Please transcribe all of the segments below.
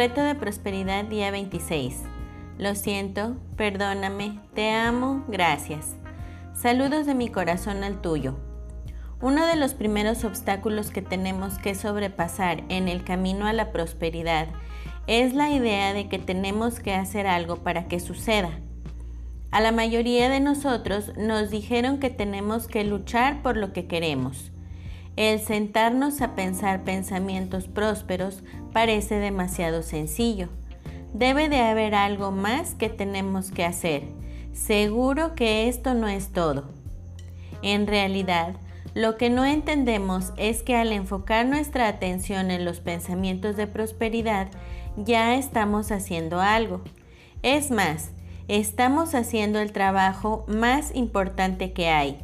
Reto de Prosperidad día 26. Lo siento, perdóname, te amo, gracias. Saludos de mi corazón al tuyo. Uno de los primeros obstáculos que tenemos que sobrepasar en el camino a la prosperidad es la idea de que tenemos que hacer algo para que suceda. A la mayoría de nosotros nos dijeron que tenemos que luchar por lo que queremos. El sentarnos a pensar pensamientos prósperos parece demasiado sencillo. Debe de haber algo más que tenemos que hacer. Seguro que esto no es todo. En realidad, lo que no entendemos es que al enfocar nuestra atención en los pensamientos de prosperidad, ya estamos haciendo algo. Es más, estamos haciendo el trabajo más importante que hay.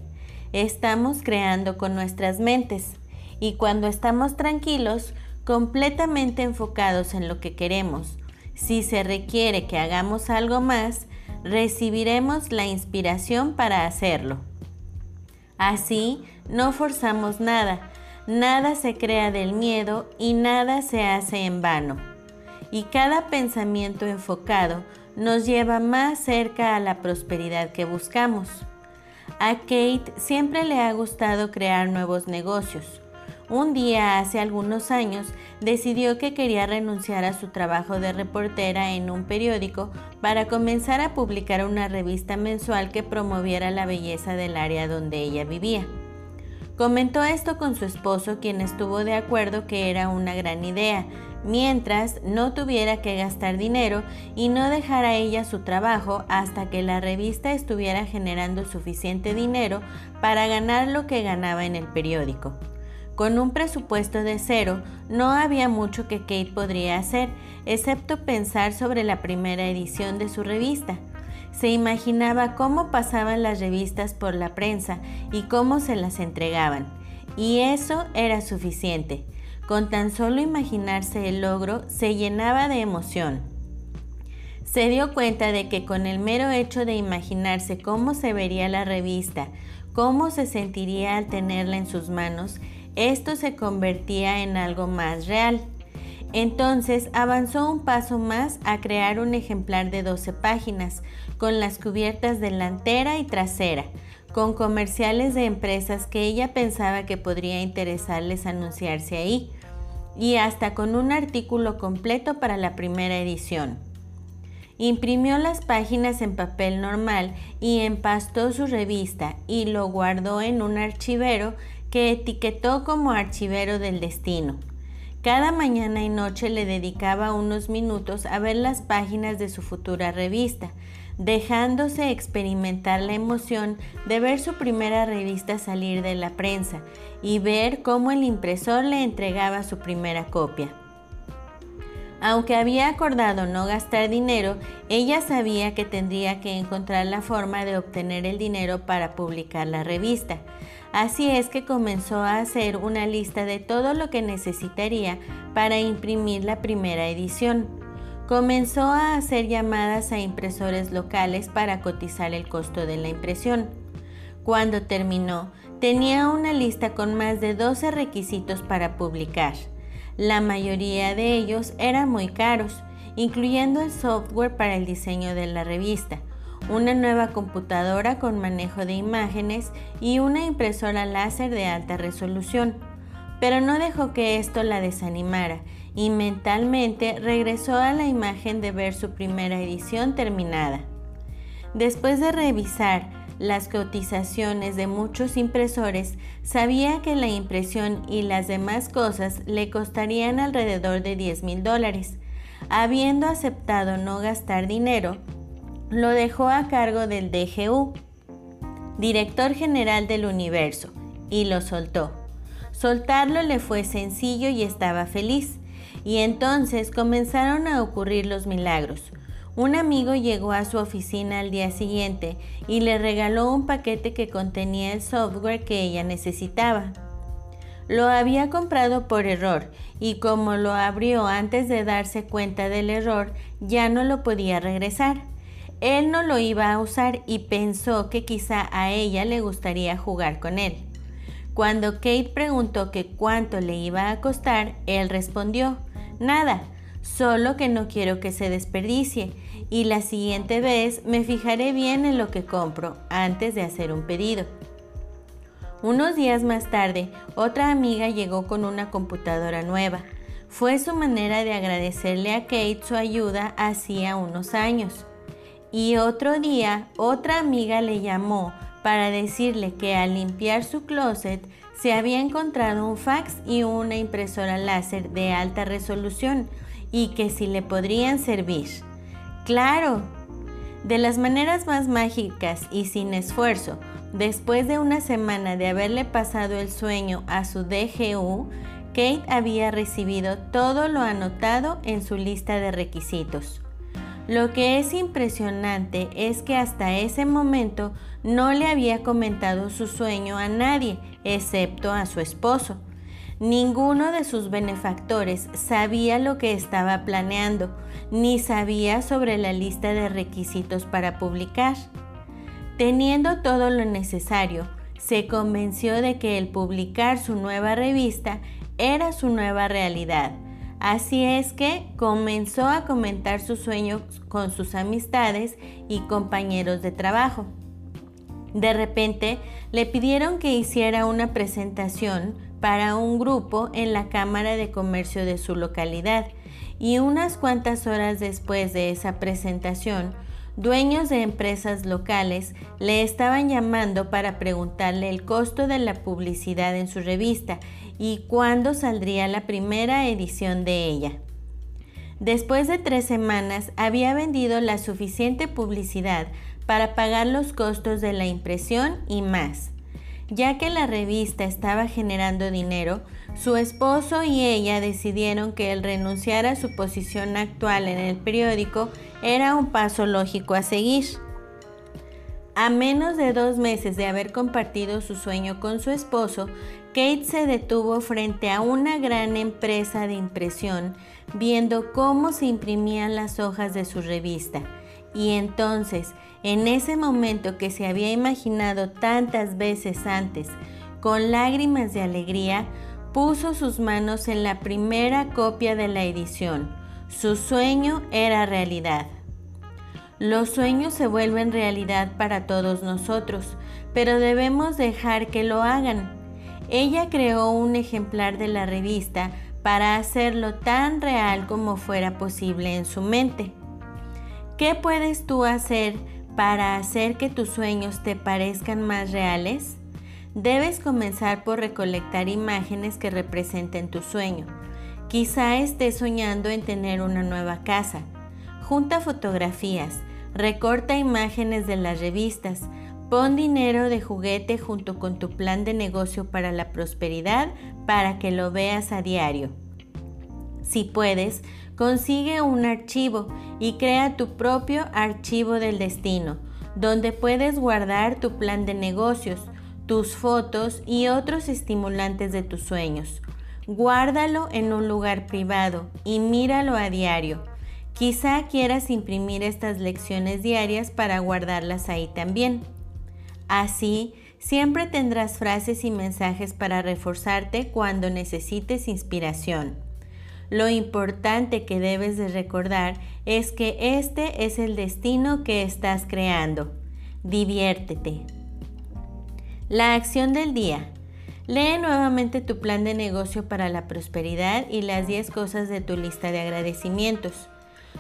Estamos creando con nuestras mentes y cuando estamos tranquilos, completamente enfocados en lo que queremos, si se requiere que hagamos algo más, recibiremos la inspiración para hacerlo. Así, no forzamos nada, nada se crea del miedo y nada se hace en vano. Y cada pensamiento enfocado nos lleva más cerca a la prosperidad que buscamos. A Kate siempre le ha gustado crear nuevos negocios. Un día, hace algunos años, decidió que quería renunciar a su trabajo de reportera en un periódico para comenzar a publicar una revista mensual que promoviera la belleza del área donde ella vivía. Comentó esto con su esposo, quien estuvo de acuerdo que era una gran idea, mientras no tuviera que gastar dinero y no dejara ella su trabajo hasta que la revista estuviera generando suficiente dinero para ganar lo que ganaba en el periódico. Con un presupuesto de cero, no había mucho que Kate podría hacer, excepto pensar sobre la primera edición de su revista. Se imaginaba cómo pasaban las revistas por la prensa y cómo se las entregaban. Y eso era suficiente. Con tan solo imaginarse el logro, se llenaba de emoción. Se dio cuenta de que con el mero hecho de imaginarse cómo se vería la revista, cómo se sentiría al tenerla en sus manos, esto se convertía en algo más real. Entonces avanzó un paso más a crear un ejemplar de 12 páginas, con las cubiertas delantera y trasera, con comerciales de empresas que ella pensaba que podría interesarles anunciarse ahí y hasta con un artículo completo para la primera edición. Imprimió las páginas en papel normal y empastó su revista y lo guardó en un archivero que etiquetó como archivero del destino. Cada mañana y noche le dedicaba unos minutos a ver las páginas de su futura revista, dejándose experimentar la emoción de ver su primera revista salir de la prensa y ver cómo el impresor le entregaba su primera copia. Aunque había acordado no gastar dinero, ella sabía que tendría que encontrar la forma de obtener el dinero para publicar la revista. Así es que comenzó a hacer una lista de todo lo que necesitaría para imprimir la primera edición. Comenzó a hacer llamadas a impresores locales para cotizar el costo de la impresión. Cuando terminó, tenía una lista con más de 12 requisitos para publicar. La mayoría de ellos eran muy caros, incluyendo el software para el diseño de la revista, una nueva computadora con manejo de imágenes y una impresora láser de alta resolución. Pero no dejó que esto la desanimara y mentalmente regresó a la imagen de ver su primera edición terminada. Después de revisar las cotizaciones de muchos impresores, sabía que la impresión y las demás cosas le costarían alrededor de 10 mil dólares. Habiendo aceptado no gastar dinero, lo dejó a cargo del DGU, director general del universo, y lo soltó. Soltarlo le fue sencillo y estaba feliz. Y entonces comenzaron a ocurrir los milagros. Un amigo llegó a su oficina al día siguiente y le regaló un paquete que contenía el software que ella necesitaba. Lo había comprado por error y como lo abrió antes de darse cuenta del error, ya no lo podía regresar. Él no lo iba a usar y pensó que quizá a ella le gustaría jugar con él. Cuando Kate preguntó que cuánto le iba a costar, él respondió, Nada, solo que no quiero que se desperdicie y la siguiente vez me fijaré bien en lo que compro antes de hacer un pedido. Unos días más tarde, otra amiga llegó con una computadora nueva. Fue su manera de agradecerle a Kate su ayuda hacía unos años. Y otro día, otra amiga le llamó para decirle que al limpiar su closet se había encontrado un fax y una impresora láser de alta resolución y que si le podrían servir. Claro, de las maneras más mágicas y sin esfuerzo, Después de una semana de haberle pasado el sueño a su DGU, Kate había recibido todo lo anotado en su lista de requisitos. Lo que es impresionante es que hasta ese momento no le había comentado su sueño a nadie, excepto a su esposo. Ninguno de sus benefactores sabía lo que estaba planeando, ni sabía sobre la lista de requisitos para publicar. Teniendo todo lo necesario, se convenció de que el publicar su nueva revista era su nueva realidad. Así es que comenzó a comentar sus sueños con sus amistades y compañeros de trabajo. De repente le pidieron que hiciera una presentación para un grupo en la Cámara de Comercio de su localidad y unas cuantas horas después de esa presentación dueños de empresas locales le estaban llamando para preguntarle el costo de la publicidad en su revista y cuándo saldría la primera edición de ella. Después de tres semanas había vendido la suficiente publicidad para pagar los costos de la impresión y más. Ya que la revista estaba generando dinero, su esposo y ella decidieron que el renunciar a su posición actual en el periódico era un paso lógico a seguir. A menos de dos meses de haber compartido su sueño con su esposo, Kate se detuvo frente a una gran empresa de impresión viendo cómo se imprimían las hojas de su revista. Y entonces, en ese momento que se había imaginado tantas veces antes, con lágrimas de alegría, puso sus manos en la primera copia de la edición. Su sueño era realidad. Los sueños se vuelven realidad para todos nosotros, pero debemos dejar que lo hagan. Ella creó un ejemplar de la revista para hacerlo tan real como fuera posible en su mente. ¿Qué puedes tú hacer para hacer que tus sueños te parezcan más reales? Debes comenzar por recolectar imágenes que representen tu sueño. Quizá estés soñando en tener una nueva casa. Junta fotografías, recorta imágenes de las revistas, pon dinero de juguete junto con tu plan de negocio para la prosperidad para que lo veas a diario. Si puedes, consigue un archivo y crea tu propio archivo del destino, donde puedes guardar tu plan de negocios, tus fotos y otros estimulantes de tus sueños. Guárdalo en un lugar privado y míralo a diario. Quizá quieras imprimir estas lecciones diarias para guardarlas ahí también. Así, siempre tendrás frases y mensajes para reforzarte cuando necesites inspiración. Lo importante que debes de recordar es que este es el destino que estás creando. Diviértete. La acción del día. Lee nuevamente tu plan de negocio para la prosperidad y las 10 cosas de tu lista de agradecimientos.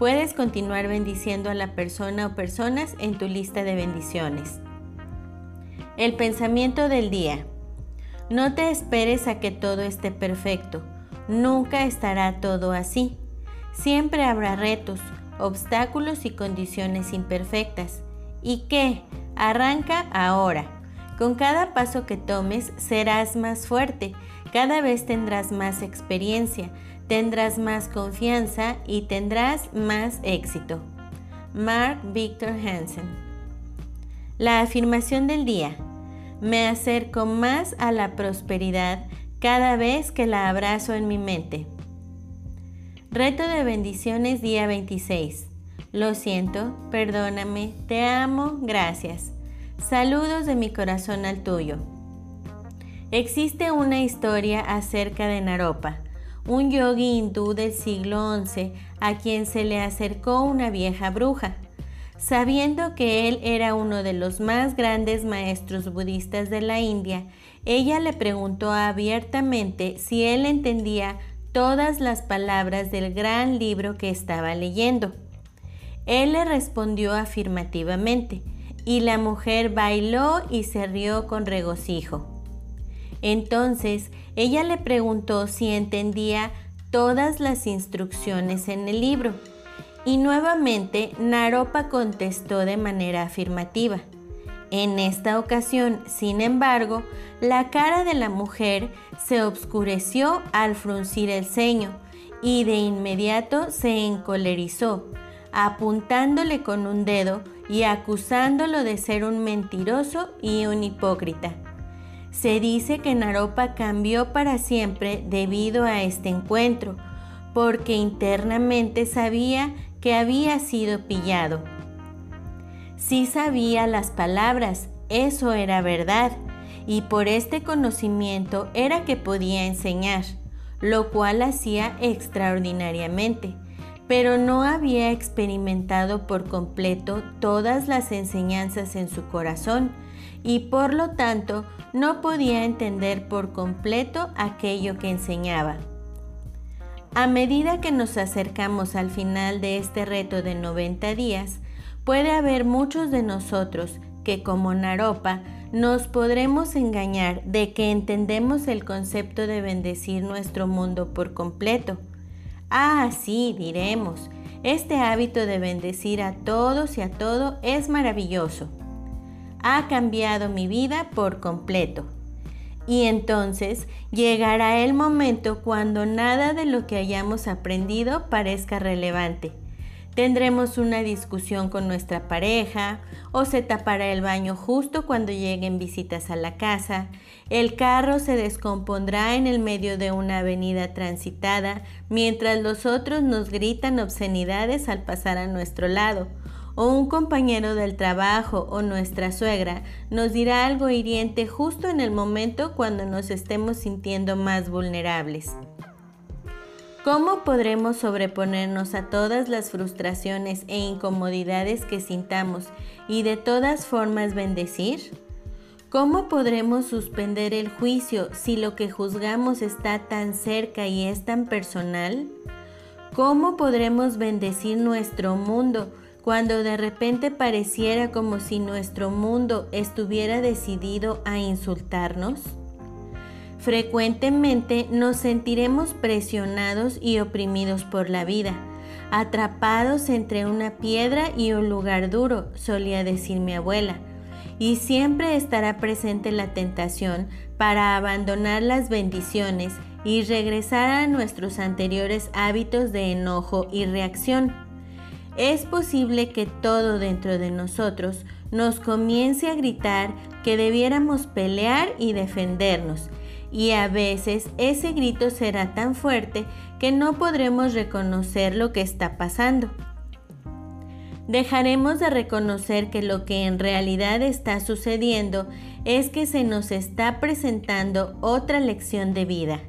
Puedes continuar bendiciendo a la persona o personas en tu lista de bendiciones. El pensamiento del día. No te esperes a que todo esté perfecto. Nunca estará todo así. Siempre habrá retos, obstáculos y condiciones imperfectas. ¿Y qué? Arranca ahora. Con cada paso que tomes serás más fuerte, cada vez tendrás más experiencia, tendrás más confianza y tendrás más éxito. Mark Victor Hansen. La afirmación del día. Me acerco más a la prosperidad cada vez que la abrazo en mi mente. Reto de bendiciones día 26. Lo siento, perdóname, te amo, gracias. Saludos de mi corazón al tuyo. Existe una historia acerca de Naropa, un yogi hindú del siglo XI a quien se le acercó una vieja bruja. Sabiendo que él era uno de los más grandes maestros budistas de la India, ella le preguntó abiertamente si él entendía todas las palabras del gran libro que estaba leyendo. Él le respondió afirmativamente, y la mujer bailó y se rió con regocijo. Entonces ella le preguntó si entendía todas las instrucciones en el libro, y nuevamente Naropa contestó de manera afirmativa. En esta ocasión, sin embargo, la cara de la mujer se obscureció al fruncir el ceño y de inmediato se encolerizó, apuntándole con un dedo y acusándolo de ser un mentiroso y un hipócrita. Se dice que Naropa cambió para siempre debido a este encuentro, porque internamente sabía que había sido pillado. Sí sabía las palabras, eso era verdad, y por este conocimiento era que podía enseñar, lo cual hacía extraordinariamente pero no había experimentado por completo todas las enseñanzas en su corazón y por lo tanto no podía entender por completo aquello que enseñaba. A medida que nos acercamos al final de este reto de 90 días, puede haber muchos de nosotros que como Naropa nos podremos engañar de que entendemos el concepto de bendecir nuestro mundo por completo Ah, sí, diremos, este hábito de bendecir a todos y a todo es maravilloso. Ha cambiado mi vida por completo. Y entonces llegará el momento cuando nada de lo que hayamos aprendido parezca relevante Tendremos una discusión con nuestra pareja o se tapará el baño justo cuando lleguen visitas a la casa. El carro se descompondrá en el medio de una avenida transitada mientras los otros nos gritan obscenidades al pasar a nuestro lado. O un compañero del trabajo o nuestra suegra nos dirá algo hiriente justo en el momento cuando nos estemos sintiendo más vulnerables. ¿Cómo podremos sobreponernos a todas las frustraciones e incomodidades que sintamos y de todas formas bendecir? ¿Cómo podremos suspender el juicio si lo que juzgamos está tan cerca y es tan personal? ¿Cómo podremos bendecir nuestro mundo cuando de repente pareciera como si nuestro mundo estuviera decidido a insultarnos? Frecuentemente nos sentiremos presionados y oprimidos por la vida, atrapados entre una piedra y un lugar duro, solía decir mi abuela, y siempre estará presente la tentación para abandonar las bendiciones y regresar a nuestros anteriores hábitos de enojo y reacción. Es posible que todo dentro de nosotros nos comience a gritar que debiéramos pelear y defendernos, y a veces ese grito será tan fuerte que no podremos reconocer lo que está pasando. Dejaremos de reconocer que lo que en realidad está sucediendo es que se nos está presentando otra lección de vida.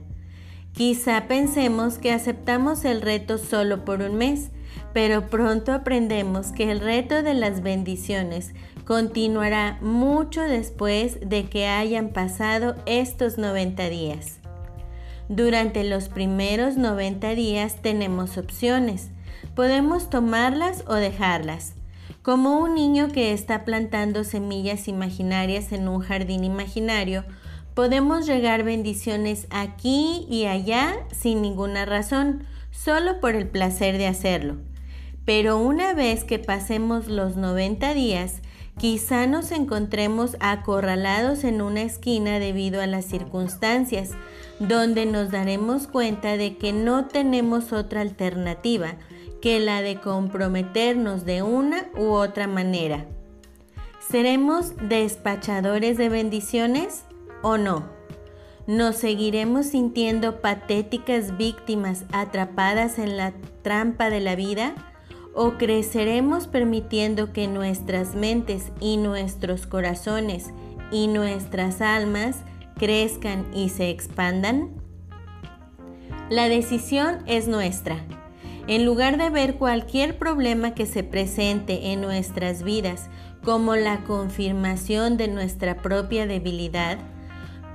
Quizá pensemos que aceptamos el reto solo por un mes, pero pronto aprendemos que el reto de las bendiciones continuará mucho después de que hayan pasado estos 90 días. Durante los primeros 90 días tenemos opciones. Podemos tomarlas o dejarlas. Como un niño que está plantando semillas imaginarias en un jardín imaginario, podemos regar bendiciones aquí y allá sin ninguna razón, solo por el placer de hacerlo. Pero una vez que pasemos los 90 días, Quizá nos encontremos acorralados en una esquina debido a las circunstancias, donde nos daremos cuenta de que no tenemos otra alternativa que la de comprometernos de una u otra manera. ¿Seremos despachadores de bendiciones o no? ¿Nos seguiremos sintiendo patéticas víctimas atrapadas en la trampa de la vida? ¿O creceremos permitiendo que nuestras mentes y nuestros corazones y nuestras almas crezcan y se expandan? La decisión es nuestra. En lugar de ver cualquier problema que se presente en nuestras vidas como la confirmación de nuestra propia debilidad,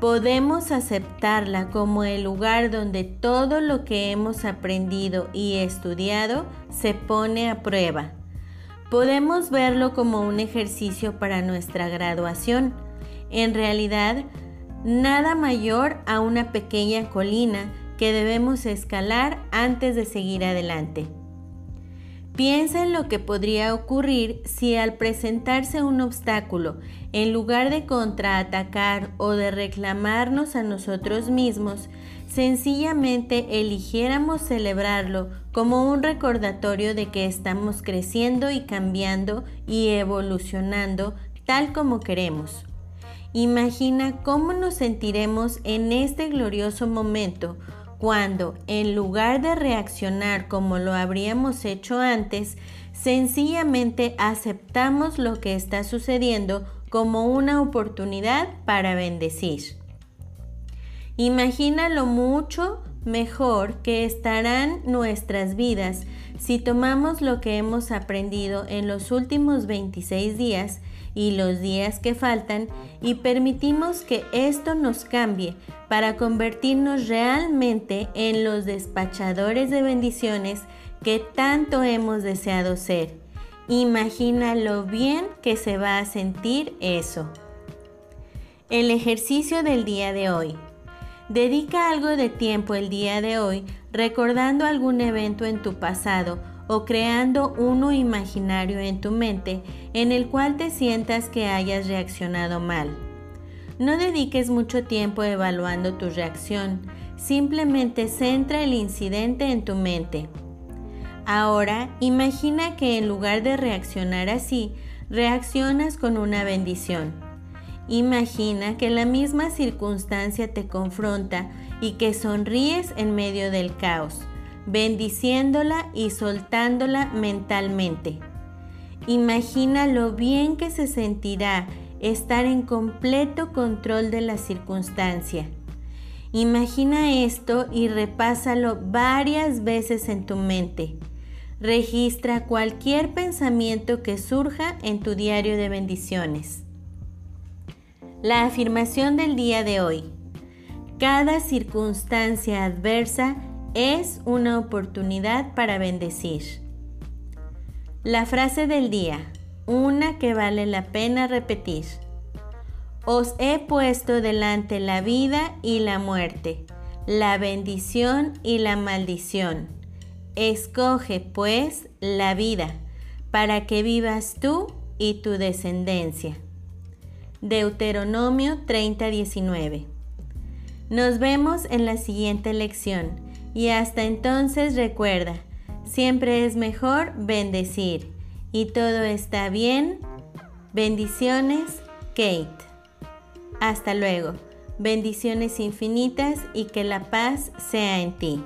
podemos aceptarla como el lugar donde todo lo que hemos aprendido y estudiado se pone a prueba. Podemos verlo como un ejercicio para nuestra graduación. En realidad, nada mayor a una pequeña colina que debemos escalar antes de seguir adelante. Piensa en lo que podría ocurrir si al presentarse un obstáculo, en lugar de contraatacar o de reclamarnos a nosotros mismos, sencillamente eligiéramos celebrarlo como un recordatorio de que estamos creciendo y cambiando y evolucionando tal como queremos. Imagina cómo nos sentiremos en este glorioso momento cuando, en lugar de reaccionar como lo habríamos hecho antes, sencillamente aceptamos lo que está sucediendo como una oportunidad para bendecir. Imagina lo mucho mejor que estarán nuestras vidas si tomamos lo que hemos aprendido en los últimos 26 días y los días que faltan y permitimos que esto nos cambie para convertirnos realmente en los despachadores de bendiciones que tanto hemos deseado ser. Imagina lo bien que se va a sentir eso. El ejercicio del día de hoy. Dedica algo de tiempo el día de hoy recordando algún evento en tu pasado o creando uno imaginario en tu mente en el cual te sientas que hayas reaccionado mal. No dediques mucho tiempo evaluando tu reacción, simplemente centra el incidente en tu mente. Ahora imagina que en lugar de reaccionar así, reaccionas con una bendición. Imagina que la misma circunstancia te confronta y que sonríes en medio del caos bendiciéndola y soltándola mentalmente. Imagina lo bien que se sentirá estar en completo control de la circunstancia. Imagina esto y repásalo varias veces en tu mente. Registra cualquier pensamiento que surja en tu diario de bendiciones. La afirmación del día de hoy. Cada circunstancia adversa es una oportunidad para bendecir. La frase del día, una que vale la pena repetir. Os he puesto delante la vida y la muerte, la bendición y la maldición. Escoge pues la vida, para que vivas tú y tu descendencia. Deuteronomio 30:19. Nos vemos en la siguiente lección y hasta entonces recuerda, siempre es mejor bendecir. Y todo está bien. Bendiciones, Kate. Hasta luego. Bendiciones infinitas y que la paz sea en ti.